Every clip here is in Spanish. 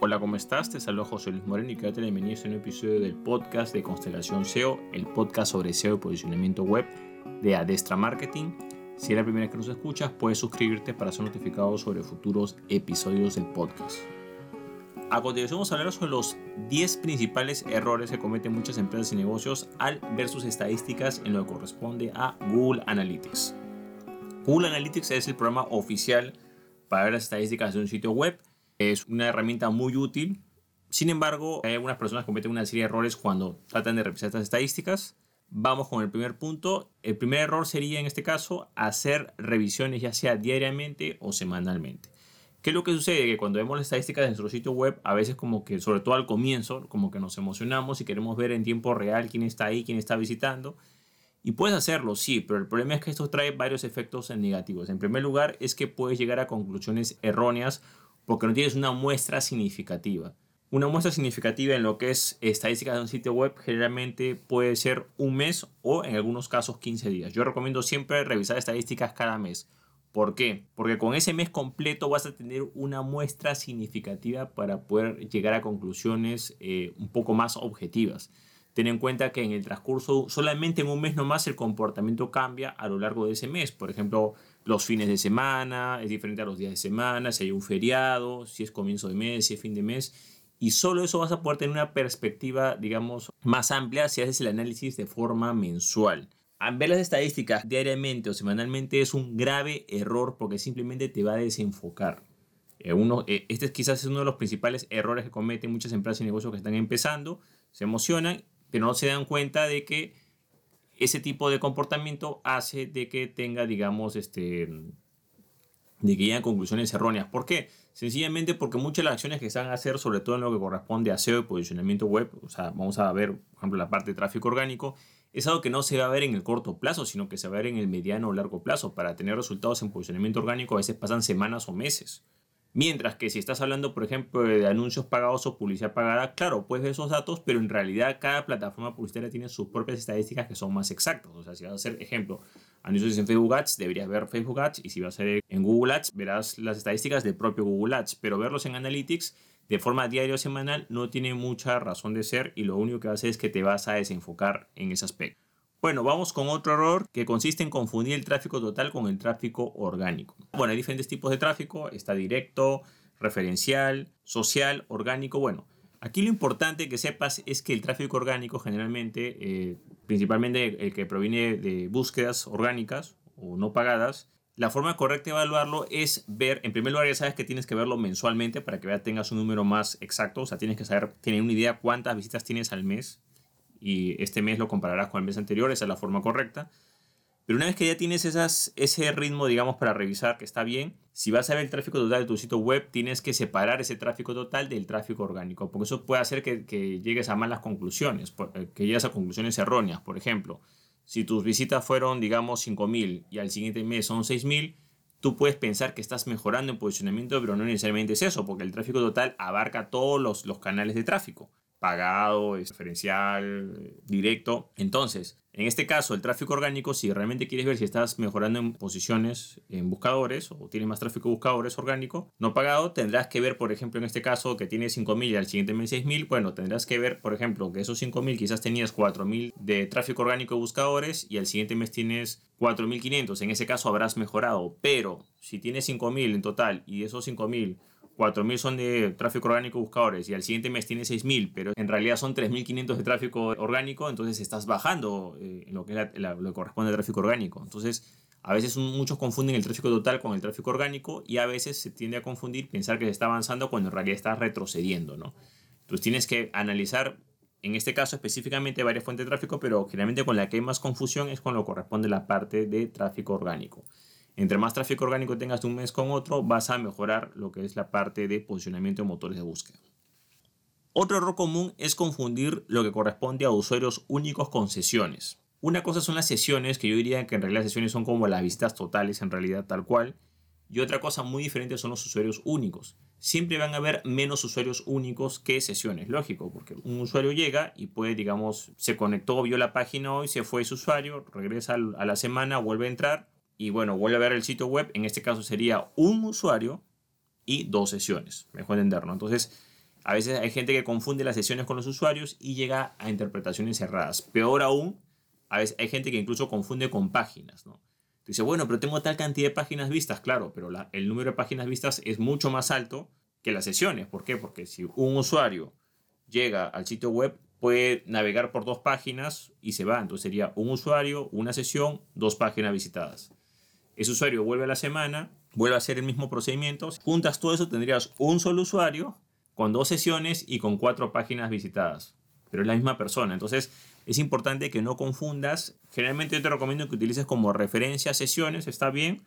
Hola, ¿cómo estás? Te saludo José Luis Moreno y quiero te bienvenido a este nuevo episodio del podcast de Constelación SEO, el podcast sobre SEO y posicionamiento web de Adestra Marketing. Si es la primera vez que nos escuchas, puedes suscribirte para ser notificado sobre futuros episodios del podcast. A continuación vamos a hablar sobre los 10 principales errores que cometen muchas empresas y negocios al ver sus estadísticas en lo que corresponde a Google Analytics. Google Analytics es el programa oficial para ver las estadísticas de un sitio web es una herramienta muy útil. Sin embargo, hay algunas personas que cometen una serie de errores cuando tratan de revisar estas estadísticas. Vamos con el primer punto. El primer error sería en este caso hacer revisiones ya sea diariamente o semanalmente. ¿Qué es lo que sucede? Que cuando vemos las estadísticas de nuestro sitio web, a veces como que, sobre todo al comienzo, como que nos emocionamos y queremos ver en tiempo real quién está ahí, quién está visitando. Y puedes hacerlo, sí, pero el problema es que esto trae varios efectos negativos. En primer lugar, es que puedes llegar a conclusiones erróneas porque no tienes una muestra significativa. Una muestra significativa en lo que es estadísticas de un sitio web generalmente puede ser un mes o en algunos casos 15 días. Yo recomiendo siempre revisar estadísticas cada mes. ¿Por qué? Porque con ese mes completo vas a tener una muestra significativa para poder llegar a conclusiones eh, un poco más objetivas. Ten en cuenta que en el transcurso, solamente en un mes nomás, el comportamiento cambia a lo largo de ese mes. Por ejemplo, los fines de semana, es diferente a los días de semana, si hay un feriado, si es comienzo de mes, si es fin de mes. Y solo eso vas a poder tener una perspectiva, digamos, más amplia si haces el análisis de forma mensual. Al ver las estadísticas diariamente o semanalmente es un grave error porque simplemente te va a desenfocar. Eh, uno, eh, este quizás es uno de los principales errores que cometen muchas empresas y negocios que están empezando. Se emocionan, pero no se dan cuenta de que ese tipo de comportamiento hace de que tenga, digamos, este, de que lleguen conclusiones erróneas. ¿Por qué? Sencillamente porque muchas de las acciones que se van a hacer, sobre todo en lo que corresponde a SEO y posicionamiento web, o sea, vamos a ver, por ejemplo, la parte de tráfico orgánico, es algo que no se va a ver en el corto plazo, sino que se va a ver en el mediano o largo plazo. Para tener resultados en posicionamiento orgánico a veces pasan semanas o meses. Mientras que si estás hablando, por ejemplo, de anuncios pagados o publicidad pagada, claro, puedes ver esos datos, pero en realidad cada plataforma publicitaria tiene sus propias estadísticas que son más exactas. O sea, si vas a hacer, ejemplo, anuncios en Facebook Ads, deberías ver Facebook Ads, y si vas a hacer en Google Ads, verás las estadísticas del propio Google Ads, pero verlos en Analytics de forma diaria o semanal no tiene mucha razón de ser y lo único que va a hacer es que te vas a desenfocar en ese aspecto. Bueno, vamos con otro error que consiste en confundir el tráfico total con el tráfico orgánico. Bueno, hay diferentes tipos de tráfico, está directo, referencial, social, orgánico. Bueno, aquí lo importante que sepas es que el tráfico orgánico generalmente, eh, principalmente el que proviene de búsquedas orgánicas o no pagadas, la forma correcta de evaluarlo es ver, en primer lugar ya sabes que tienes que verlo mensualmente para que tengas un número más exacto, o sea, tienes que saber, tener una idea cuántas visitas tienes al mes y este mes lo compararás con el mes anterior, esa es la forma correcta. Pero una vez que ya tienes esas, ese ritmo, digamos, para revisar que está bien, si vas a ver el tráfico total de tu sitio web, tienes que separar ese tráfico total del tráfico orgánico, porque eso puede hacer que, que llegues a malas conclusiones, eh, que llegues a conclusiones erróneas. Por ejemplo, si tus visitas fueron, digamos, 5.000 y al siguiente mes son 6.000, tú puedes pensar que estás mejorando en posicionamiento, pero no necesariamente es eso, porque el tráfico total abarca todos los, los canales de tráfico pagado, diferencial, directo. Entonces, en este caso, el tráfico orgánico, si realmente quieres ver si estás mejorando en posiciones en buscadores o tienes más tráfico de buscadores orgánico, no pagado, tendrás que ver, por ejemplo, en este caso, que tienes 5.000 y al siguiente mes 6.000, bueno, tendrás que ver, por ejemplo, que esos 5.000 quizás tenías 4.000 de tráfico orgánico de buscadores y al siguiente mes tienes 4.500. En ese caso habrás mejorado, pero si tienes 5.000 en total y esos 5.000 4.000 son de tráfico orgánico buscadores y al siguiente mes tiene 6.000, pero en realidad son 3.500 de tráfico orgánico, entonces estás bajando eh, en lo que, lo corresponde al tráfico orgánico. Entonces, a veces muchos confunden el tráfico total con el tráfico orgánico y a veces se tiende a confundir pensar que se está avanzando cuando en realidad está retrocediendo, ¿no? Entonces tienes que analizar, en este caso específicamente, varias fuentes de tráfico, pero generalmente con la que hay más confusión es con lo que corresponde la parte de tráfico orgánico. Entre más tráfico orgánico tengas de un mes con otro, vas a mejorar lo que es la parte de posicionamiento de motores de búsqueda. Otro error común es confundir lo que corresponde a usuarios únicos con sesiones. Una cosa son las sesiones, que yo diría que en realidad las sesiones son como las visitas totales en realidad tal cual. Y otra cosa muy diferente son los usuarios únicos. Siempre van a haber menos usuarios únicos que sesiones, lógico, porque un usuario llega y puede, digamos, se conectó, vio la página hoy, se fue ese usuario, regresa a la semana, vuelve a entrar, y bueno, vuelve a ver el sitio web, en este caso sería un usuario y dos sesiones, mejor entenderlo. Entonces, A veces hay gente que confunde las sesiones con los usuarios y llega a interpretaciones erradas. Peor aún, a veces hay gente que incluso confunde con páginas, ¿no? Dice, bueno, pero tengo tal cantidad de páginas vistas, claro, pero el número de páginas vistas es mucho más alto que las sesiones. ¿Por qué? Porque si un usuario llega al sitio web, puede navegar por dos páginas y se va. Entonces sería un usuario, una sesión, dos páginas visitadas. Ese usuario vuelve a la semana, vuelve a hacer el mismo procedimiento. Juntas todo eso, tendrías un solo usuario con dos sesiones y con cuatro páginas visitadas. Pero es la misma persona. Entonces es importante que no confundas. Generalmente yo te recomiendo que utilices como referencia sesiones, está bien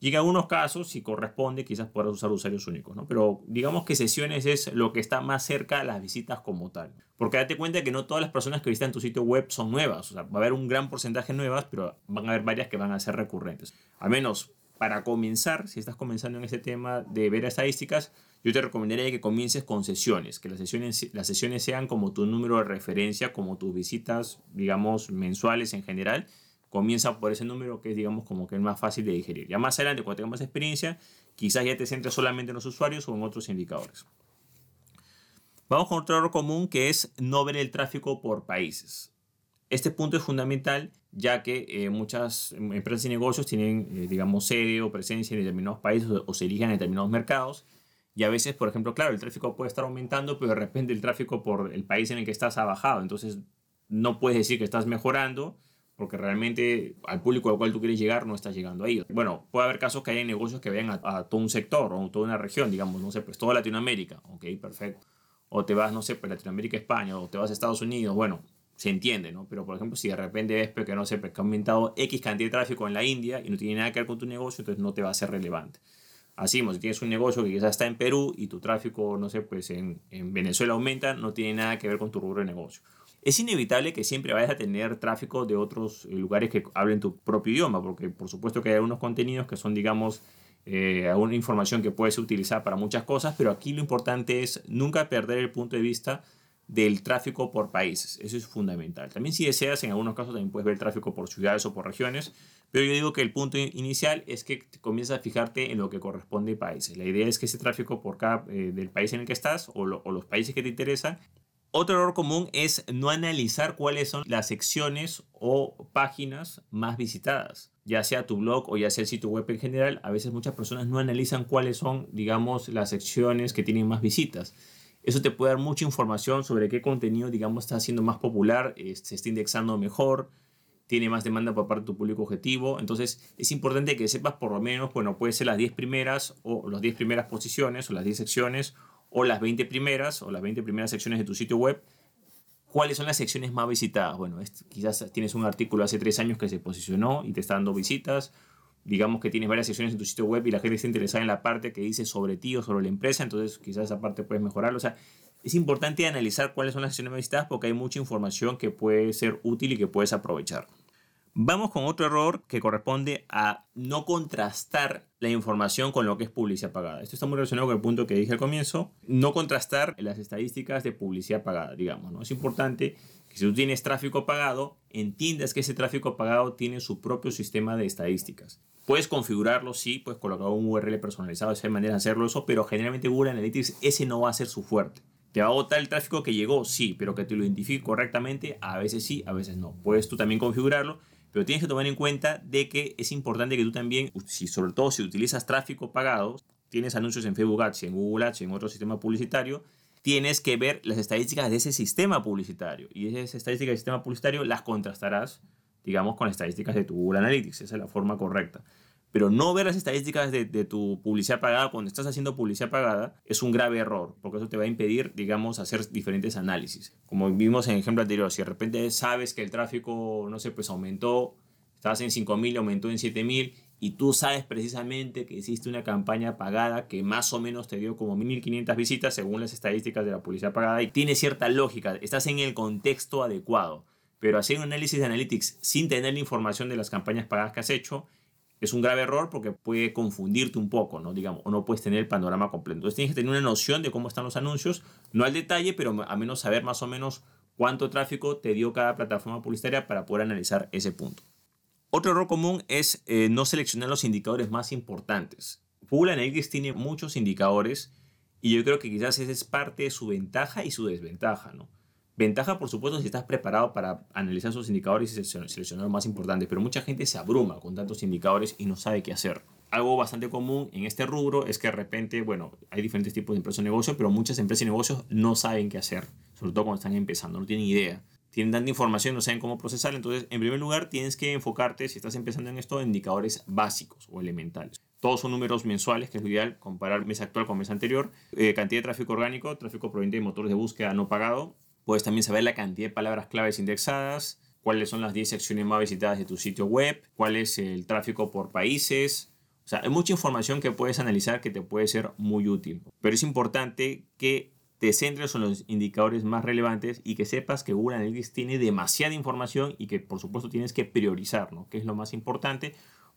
y en algunos casos, si corresponde, quizás puedas usar usuarios únicos, ¿no? Pero digamos que sesiones es lo que está más cerca a las visitas como tal. Porque date cuenta que no todas las personas que visitan tu sitio web son nuevas. O sea, va a haber un gran porcentaje nuevas, pero van a haber varias que van a ser recurrentes. Al menos para comenzar, si estás comenzando en este tema de ver estadísticas, yo te recomendaría que comiences con sesiones, que las sesiones, las sesiones sean como tu número de referencia, como tus visitas, digamos, mensuales en general, comienza por ese número que es, digamos, como que es más fácil de digerir. Ya más adelante, cuando tengas más experiencia, quizás ya te centres solamente en los usuarios o en otros indicadores. Vamos con otro error común que es no ver el tráfico por países. Este punto es fundamental ya que eh, muchas empresas y negocios tienen, eh, digamos, sede o presencia en determinados países o, se eligen en determinados mercados. Y a veces, por ejemplo, claro, el tráfico puede estar aumentando, pero de repente el tráfico por el país en el que estás ha bajado. Entonces, no puedes decir que estás mejorando porque realmente al público al cual tú quieres llegar no estás llegando ahí. Bueno, puede haber casos que haya negocios que vayan a, todo un sector o a toda una región, digamos, no sé, pues toda Latinoamérica, ok, perfecto. O te vas, no sé, pues Latinoamérica, España, o te vas a Estados Unidos, bueno, se entiende, ¿no? Pero por ejemplo, si de repente ves pues, que no sé, pues, que ha aumentado X cantidad de tráfico en la India y no tiene nada que ver con tu negocio, entonces no te va a ser relevante. Así, si tienes un negocio que quizás está en Perú y tu tráfico, no sé, pues en, en Venezuela aumenta, no tiene nada que ver con tu rubro de negocio es inevitable que siempre vayas a tener tráfico de otros eh, lugares que hablen tu propio idioma, porque por supuesto que hay algunos contenidos que son, digamos, eh, alguna información que puedes utilizar para muchas cosas, pero aquí lo importante es nunca perder el punto de vista del tráfico por países. Eso es fundamental. También si deseas, en algunos casos también puedes ver el tráfico por ciudades o por regiones, pero yo digo que el punto inicial es que comienzas a fijarte en lo que corresponde a países. La idea es que ese tráfico por cada eh, del país en el que estás o, o los países que te interesan otro error común es no analizar cuáles son las secciones o páginas más visitadas, ya sea tu blog o ya sea el sitio web en general. A veces muchas personas no analizan cuáles son, digamos, las secciones que tienen más visitas. Eso te puede dar mucha información sobre qué contenido, digamos, está siendo más popular, se está indexando mejor, tiene más demanda por parte de tu público objetivo. Entonces, es importante que sepas por lo menos, bueno, puede ser las 10 primeras o las 10 primeras posiciones o las 10 secciones o las 20 primeras o las 20 primeras secciones de tu sitio web, ¿cuáles son las secciones más visitadas? Bueno, quizás tienes un artículo hace tres años que se posicionó y te está dando visitas. Digamos que tienes varias secciones en tu sitio web y la gente está interesada en la parte que dice sobre ti o sobre la empresa, entonces quizás esa parte puedes mejorarlo. O sea, es importante analizar cuáles son las secciones más visitadas porque hay mucha información que puede ser útil y que puedes aprovechar. Vamos con otro error que corresponde a no contrastar la información con lo que es publicidad pagada. Esto está muy relacionado con el punto que dije al comienzo. No contrastar las estadísticas de publicidad pagada, digamos. ¿no? Es importante que si tú tienes tráfico pagado, entiendas que ese tráfico pagado tiene su propio sistema de estadísticas. Puedes configurarlo, sí, puedes colocar un URL personalizado, hay maneras de hacerlo eso, pero generalmente Google Analytics ese no va a ser su fuerte. ¿Te va a botar el tráfico que llegó? Sí, pero que te lo identifique correctamente, a veces sí, a veces no. Puedes tú también configurarlo pero tienes que tomar en cuenta de que es importante que tú también, si, sobre todo si utilizas tráfico pagado, tienes anuncios en Facebook Ads, en Google Ads, en otro sistema publicitario, tienes que ver las estadísticas de ese sistema publicitario. Y esas estadísticas del sistema publicitario las contrastarás, digamos, con estadísticas de tu Google Analytics. Esa es la forma correcta. Pero no ver las estadísticas de, tu publicidad pagada cuando estás haciendo publicidad pagada es un grave error, porque eso te va a impedir, digamos, hacer diferentes análisis. Como vimos en el ejemplo anterior, si de repente sabes que el tráfico, no sé, pues aumentó, estabas en 5.000, aumentó en 7.000, y tú sabes precisamente que hiciste una campaña pagada que más o menos te dio como 1.500 visitas según las estadísticas de la publicidad pagada y tiene cierta lógica, estás en el contexto adecuado. Pero hacer un análisis de Analytics sin tener la información de las campañas pagadas que has hecho es un grave error porque puede confundirte un poco, ¿no? Digamos, o no puedes tener el panorama completo. Entonces tienes que tener una noción de cómo están los anuncios, no al detalle, pero a menos saber más o menos cuánto tráfico te dio cada plataforma publicitaria para poder analizar ese punto. Otro error común es eh, no seleccionar los indicadores más importantes. Google Analytics tiene muchos indicadores Y yo creo que quizás esa es parte de su ventaja y su desventaja, ¿no? Ventaja, por supuesto, si estás preparado para analizar esos indicadores y seleccionar los más importantes, pero mucha gente se abruma con tantos indicadores y no sabe qué hacer. Algo bastante común en este rubro es que de repente, bueno, hay diferentes tipos de empresas y negocios, pero muchas empresas y negocios no saben qué hacer, sobre todo cuando están empezando, no tienen idea. Tienen tanta información, no saben cómo procesar. Entonces, en primer lugar, tienes que enfocarte, si estás empezando en esto, en indicadores básicos o elementales. Todos son números mensuales, que es lo ideal, comparar mes actual con mes anterior. Eh, cantidad de tráfico orgánico, tráfico proveniente de motores de búsqueda no pagado. Puedes también saber la cantidad de palabras claves indexadas, cuáles son las 10 secciones más visitadas de tu sitio web, cuál es el tráfico por países. O sea, hay mucha información que puedes analizar que te puede ser muy útil. Pero es importante que te centres en los indicadores más relevantes y que sepas que Google Analytics tiene demasiada información y que por supuesto tienes que priorizar, ¿no? Que es lo más importante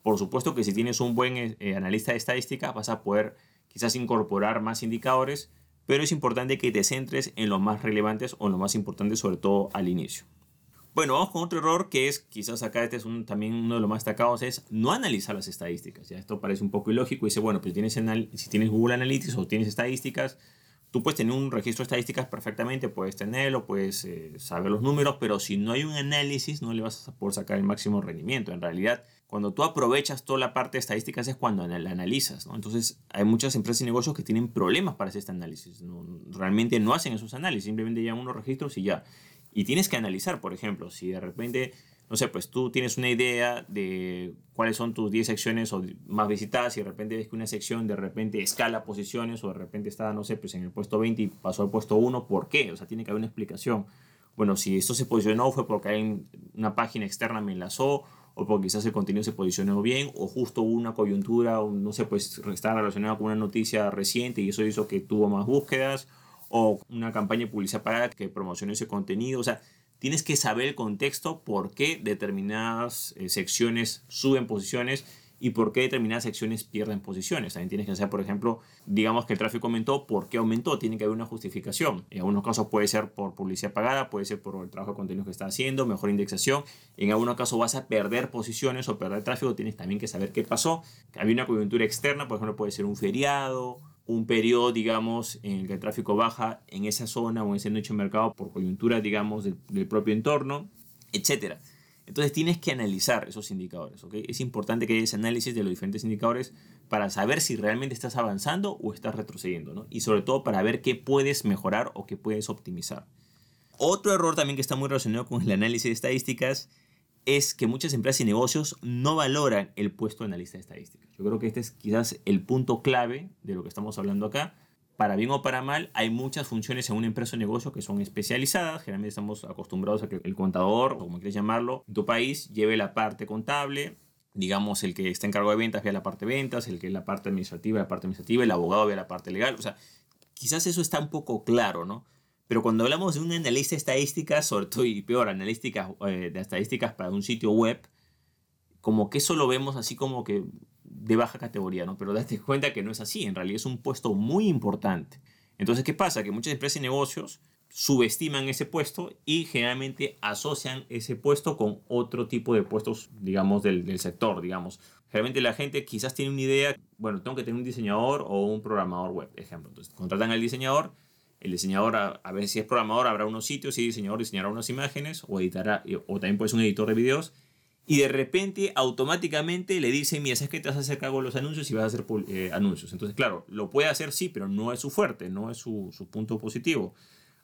por supuesto que si tienes un buen eh, analista de estadística vas a poder quizás incorporar más indicadores, pero es importante que te centres en los más relevantes o los más importantes, sobre todo al inicio. Bueno, vamos con otro error que es, quizás acá este es también uno de los más destacados, es no analizar las estadísticas. Ya esto parece un poco ilógico y dice, bueno, pues tienes si tienes Google Analytics o tienes estadísticas, tú puedes tener un registro de estadísticas perfectamente, puedes tenerlo, puedes eh, saber los números, pero si no hay un análisis no le vas a poder sacar el máximo rendimiento. En realidad, cuando tú aprovechas toda la parte de estadísticas es cuando la analizas, ¿no? Entonces, hay muchas empresas y negocios que tienen problemas para hacer este análisis. realmente no hacen esos análisis, simplemente llevan unos registros y ya. Y tienes que analizar, por ejemplo, si de repente, no sé, pues tú tienes una idea de cuáles son tus 10 secciones más visitadas y de repente ves que una sección de repente escala posiciones o de repente está, no sé, pues en el puesto 20 y pasó al puesto 1, ¿por qué? O sea, tiene que haber una explicación. Bueno, si esto se posicionó fue porque hay una página externa me enlazó o porque quizás el contenido se posicionó bien, o justo hubo una coyuntura, o no sé, pues está relacionada con una noticia reciente y eso hizo que tuvo más búsquedas, o una campaña de publicidad que promocionó ese contenido. O sea, tienes que saber el contexto por qué determinadas eh, secciones suben posiciones y por qué determinadas secciones pierden posiciones. También tienes que saber, por ejemplo, digamos que el tráfico aumentó, ¿por qué aumentó? Tiene que haber una justificación. En algunos casos puede ser por publicidad pagada, puede ser por el trabajo de contenido que está haciendo, mejor indexación. En algunos casos vas a perder posiciones o perder tráfico, tienes también que saber qué pasó. Había una coyuntura externa, por ejemplo, puede ser un feriado, un periodo, digamos, en el que el tráfico baja en esa zona o en ese nicho de mercado por coyuntura, digamos, del, propio entorno, etcétera. Entonces tienes que analizar esos indicadores. ¿okay? Es importante que haya ese análisis de los diferentes indicadores para saber si realmente estás avanzando o estás retrocediendo. ¿no? Y sobre todo para ver qué puedes mejorar o qué puedes optimizar. Otro error también que está muy relacionado con el análisis de estadísticas es que muchas empresas y negocios no valoran el puesto de analista de estadísticas. Yo creo que este es quizás el punto clave de lo que estamos hablando acá para bien o para mal, hay muchas funciones en una empresa o negocio que son especializadas. Generalmente estamos acostumbrados a que el contador, o como quieras llamarlo, en tu país lleve la parte contable. Digamos, el que está en cargo de ventas vea la parte de ventas, el que es la parte administrativa, la parte administrativa, el abogado vea la parte legal. O sea, quizás eso está un poco claro, ¿no? Pero cuando hablamos de un analista de estadísticas, sobre todo y peor, analísticas eh, de estadísticas para un sitio web, como que eso lo vemos así como que de baja categoría, ¿no? Pero date cuenta que no es así, en realidad es un puesto muy importante. Entonces, ¿qué pasa? Que muchas empresas y negocios subestiman ese puesto y generalmente asocian ese puesto con otro tipo de puestos, digamos, del, sector, digamos. Generalmente la gente quizás tiene una idea, bueno, tengo que tener un diseñador o un programador web, ejemplo. Entonces, contratan al diseñador, el diseñador, a, a veces si es programador, habrá unos sitios y el diseñador diseñará unas imágenes o editará, o también puede ser un editor de videos y de repente automáticamente le dice, mira, es que te vas a hacer cargo de los anuncios y vas a hacer eh, anuncios. Entonces, claro, lo puede hacer sí, pero no es su fuerte, no es su, su, punto positivo.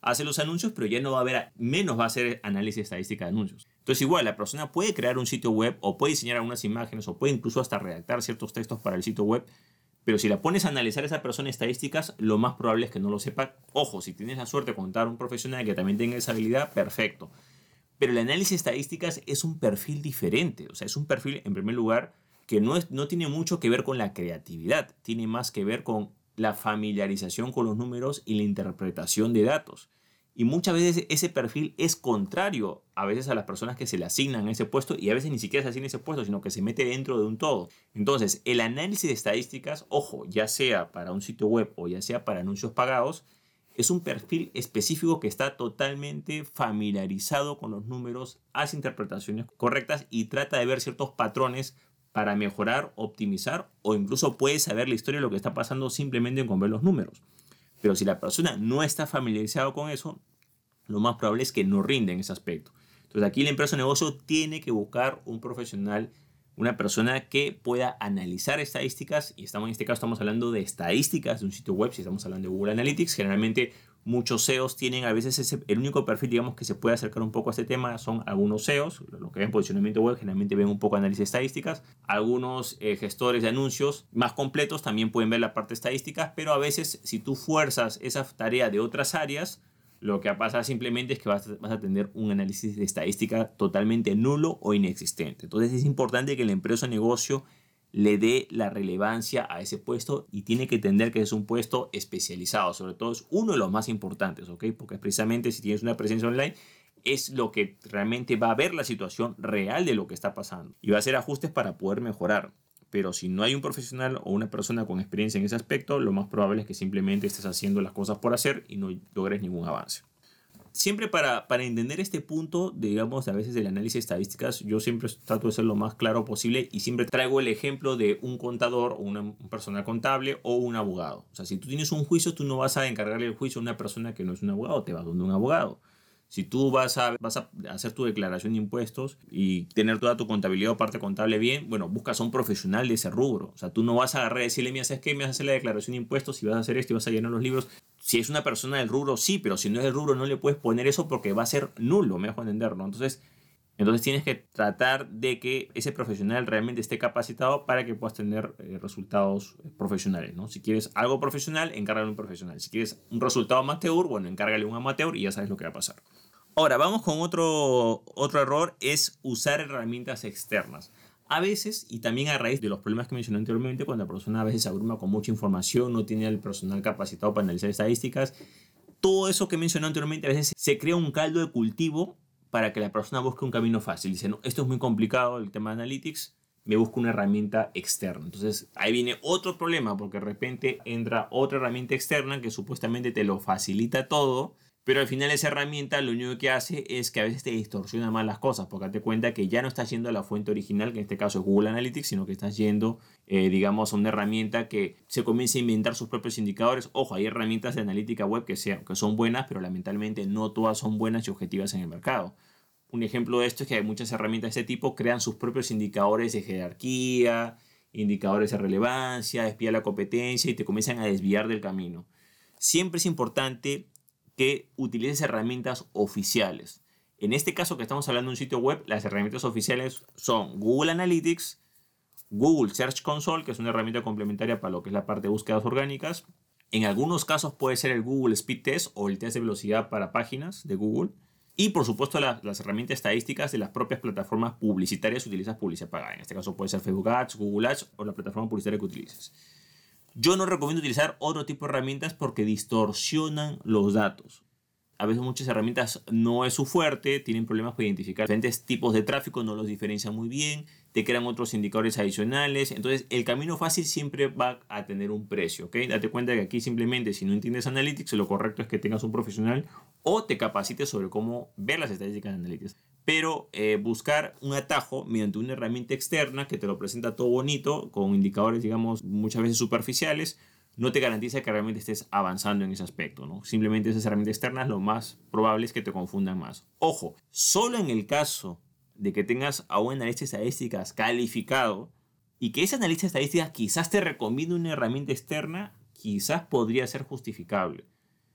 Hace los anuncios, pero ya no va a haber, menos va a hacer análisis estadística de anuncios. Entonces, igual, la persona puede crear un sitio web o puede diseñar algunas imágenes o puede incluso hasta redactar ciertos textos para el sitio web, pero si la pones a analizar a esa persona estadísticas, lo más probable es que no lo sepa. Ojo, si tienes la suerte de contar un profesional que también tenga esa habilidad, perfecto. Pero el análisis de estadísticas es un perfil diferente. O sea, es un perfil, en primer lugar, que no, es, no tiene mucho que ver con la creatividad, tiene más que ver con la familiarización con los números y la interpretación de datos. Y muchas veces ese perfil es contrario a veces a las personas que se le asignan ese puesto y a veces ni siquiera se asigna ese puesto, sino que se mete dentro de un todo. Entonces, el análisis de estadísticas, ojo, ya sea para un sitio web o ya sea para anuncios pagados, es un perfil específico que está totalmente familiarizado con los números, hace interpretaciones correctas y trata de ver ciertos patrones para mejorar, optimizar o incluso puede saber la historia de lo que está pasando simplemente con ver los números. Pero si la persona no está familiarizado con eso, lo más probable es que no rinde en ese aspecto. Entonces aquí la empresa negocio tiene que buscar un profesional, una persona que pueda analizar estadísticas, y estamos en este caso estamos hablando de estadísticas de un sitio web, si estamos hablando de Google Analytics, generalmente muchos SEOs tienen a veces el único perfil, digamos, que se puede acercar un poco a este tema son algunos SEOs, los que ven posicionamiento web generalmente ven un poco análisis estadísticas, algunos eh, gestores de anuncios más completos también pueden ver la parte estadística, pero a veces si tú fuerzas esa tarea de otras áreas, lo que va a pasar simplemente es que vas, a tener un análisis de estadística totalmente nulo o inexistente. Entonces es importante que la empresa negocio le dé la relevancia a ese puesto y tiene que entender que es un puesto especializado, sobre todo es uno de los más importantes, ¿ok? Porque precisamente si tienes una presencia online es lo que realmente va a ver la situación real de lo que está pasando y va a hacer ajustes para poder mejorar. Pero si no hay un profesional o una persona con experiencia en ese aspecto, lo más probable es que simplemente estés haciendo las cosas por hacer y no logres ningún avance siempre para, para entender este punto, digamos, a veces del análisis de estadísticas, yo siempre trato de ser lo más claro posible y siempre traigo el ejemplo de un contador o una, un personal contable o un abogado. O sea, si tú tienes un juicio, tú no vas a encargarle el juicio a una persona que no es un abogado, te vas donde un abogado. Si tú vas a, vas a hacer tu declaración de impuestos y tener toda tu contabilidad o parte contable bien, bueno, buscas a un profesional de ese rubro. O sea, tú no vas a agarrar y decirle, mira, ¿sabes qué? Me vas a hacer la declaración de impuestos y vas a hacer esto y vas a llenar los libros. Si es una persona del rubro, sí, pero si no es del rubro, no le puedes poner eso porque va a ser nulo, me dejo entender, ¿no? Entonces, entonces tienes que tratar de que ese profesional realmente esté capacitado para que puedas tener eh, resultados profesionales, ¿no? Si quieres algo profesional, encárgale a un profesional. Si quieres un resultado amateur, bueno, encárgale a un amateur y ya sabes lo que va a pasar. Ahora, vamos con otro, otro error, es usar herramientas externas. A veces, y también a raíz de los problemas que mencioné anteriormente, cuando la persona a veces se abruma con mucha información, no tiene el personal capacitado para analizar estadísticas, todo eso que mencioné anteriormente, a veces se crea un caldo de cultivo para que la persona busque un camino fácil. Dice, no, esto es muy complicado, el tema de analytics, me busco una herramienta externa. Entonces ahí viene otro problema, porque de repente entra otra herramienta externa que supuestamente te lo facilita todo, pero al final esa herramienta lo único que hace es que a veces te distorsiona más las cosas, porque date cuenta que ya no estás yendo a la fuente original, que en este caso es Google Analytics, sino que estás yendo, eh, digamos, a una herramienta que se comienza a inventar sus propios indicadores. Ojo, hay herramientas de analítica web que, sean, que son buenas, pero lamentablemente no todas son buenas y objetivas en el mercado. Un ejemplo de esto es que hay muchas herramientas de este tipo crean sus propios indicadores de jerarquía, indicadores de relevancia, espía la competencia y te comienzan a desviar del camino. Siempre es importante que utilices herramientas oficiales. En este caso que estamos hablando de un sitio web, las herramientas oficiales son Google Analytics, Google Search Console, que es una herramienta complementaria para lo que es la parte de búsquedas orgánicas. En algunos casos puede ser el Google Speed Test o el test de velocidad para páginas de Google. Y por supuesto las herramientas estadísticas de las propias plataformas publicitarias si utilizas publicidad pagada. En este caso puede ser Facebook Ads, Google Ads o la plataforma publicitaria que utilices. Yo no recomiendo utilizar otro tipo de herramientas porque distorsionan los datos. A veces muchas herramientas no es su fuerte, tienen problemas para identificar diferentes tipos de tráfico, no los diferencian muy bien, te crean otros indicadores adicionales. Entonces, el camino fácil siempre va a tener un precio, ¿ok? Date cuenta que aquí simplemente si no entiendes Analytics, lo correcto es que tengas un profesional o te capacites sobre cómo ver las estadísticas de Analytics pero eh, buscar un atajo mediante una herramienta externa que te lo presenta todo bonito, con indicadores, digamos, muchas veces superficiales, no te garantiza que realmente estés avanzando en ese aspecto, ¿no? Simplemente esas herramientas externas lo más probable es que te confundan más. Ojo, solo en el caso de que tengas a un analista de estadísticas calificado y que ese analista de estadísticas quizás te recomiende una herramienta externa, quizás podría ser justificable.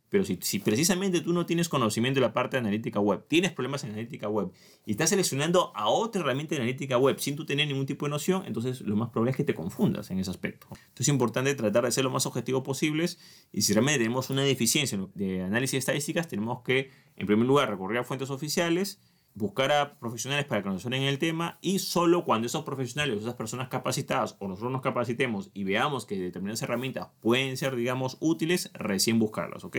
Pero si, precisamente tú no tienes conocimiento de la parte de analítica web, tienes problemas en analítica web y estás seleccionando a otra herramienta de analítica web sin tú tener ningún tipo de noción, entonces lo más probable es que te confundas en ese aspecto. Entonces es importante tratar de ser lo más objetivo posibles y si realmente tenemos una deficiencia de análisis de estadísticas, tenemos que, en primer lugar, recurrir a fuentes oficiales buscar a profesionales para que nos en el tema y solo cuando esos profesionales esas personas capacitadas o nosotros nos capacitemos y veamos que determinadas herramientas pueden ser, digamos, útiles, recién buscarlas, ¿ok?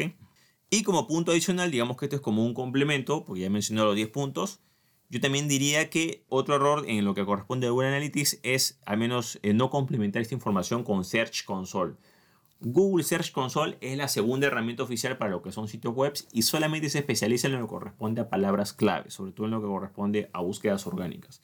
Y como punto adicional, digamos que esto es como un complemento, porque ya he mencionado los 10 puntos, yo también diría que otro error en lo que corresponde a Google Analytics es al menos eh, no complementar esta información con Search Console. Google Search Console es la segunda herramienta oficial para lo que son sitios web y solamente se especializa en lo que corresponde a palabras clave, sobre todo en lo que corresponde a búsquedas orgánicas.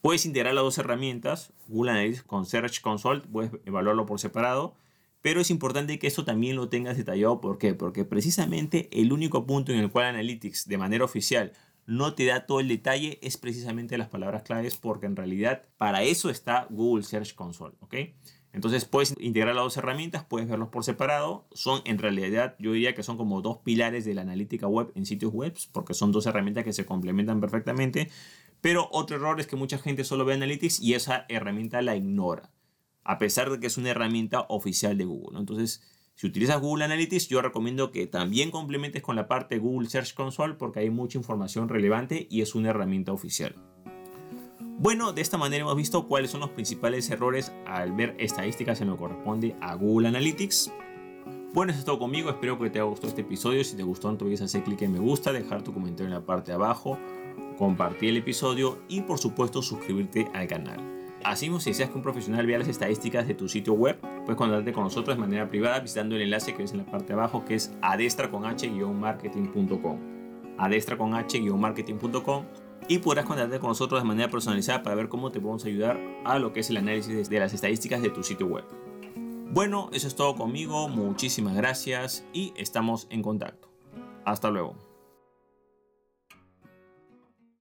Puedes integrar las dos herramientas, Google Analytics con Search Console, puedes evaluarlo por separado, Pero es importante que esto también lo tengas detallado. ¿Por qué? Porque precisamente el único punto en el cual Analytics de manera oficial no te da todo el detalle es precisamente las palabras claves porque en realidad para eso está Google Search Console, ¿ok? Entonces puedes integrar las dos herramientas, puedes verlos por separado. Son en realidad, yo diría que son como dos pilares de la analítica web en sitios web, porque son dos herramientas que se complementan perfectamente. Pero otro error es que mucha gente solo ve Analytics y esa herramienta la ignora, a pesar de que es una herramienta oficial de Google. Entonces, si utilizas Google Analytics, yo recomiendo que también complementes con la parte Google Search Console porque hay mucha información relevante y es una herramienta oficial. Bueno, de esta manera hemos visto cuáles son los principales errores al ver estadísticas en lo que corresponde a Google Analytics. Bueno, eso es todo conmigo. Espero que te haya gustado este episodio. Si te gustó, no olvides hacer clic en me gusta, dejar tu comentario en la parte de abajo, compartir el episodio y, por supuesto, suscribirte al canal. Así si deseas que un profesional vea las estadísticas de tu sitio web, puedes contactarte con nosotros de manera privada visitando el enlace que ves en la parte de abajo que es adestraconh-marketing.com. Adestraconh-marketing.com y podrás contactarte con nosotros de manera personalizada para ver cómo te podemos ayudar a lo que es el análisis de las estadísticas de tu sitio web. Bueno, eso es todo conmigo, muchísimas gracias y estamos en contacto. Hasta luego.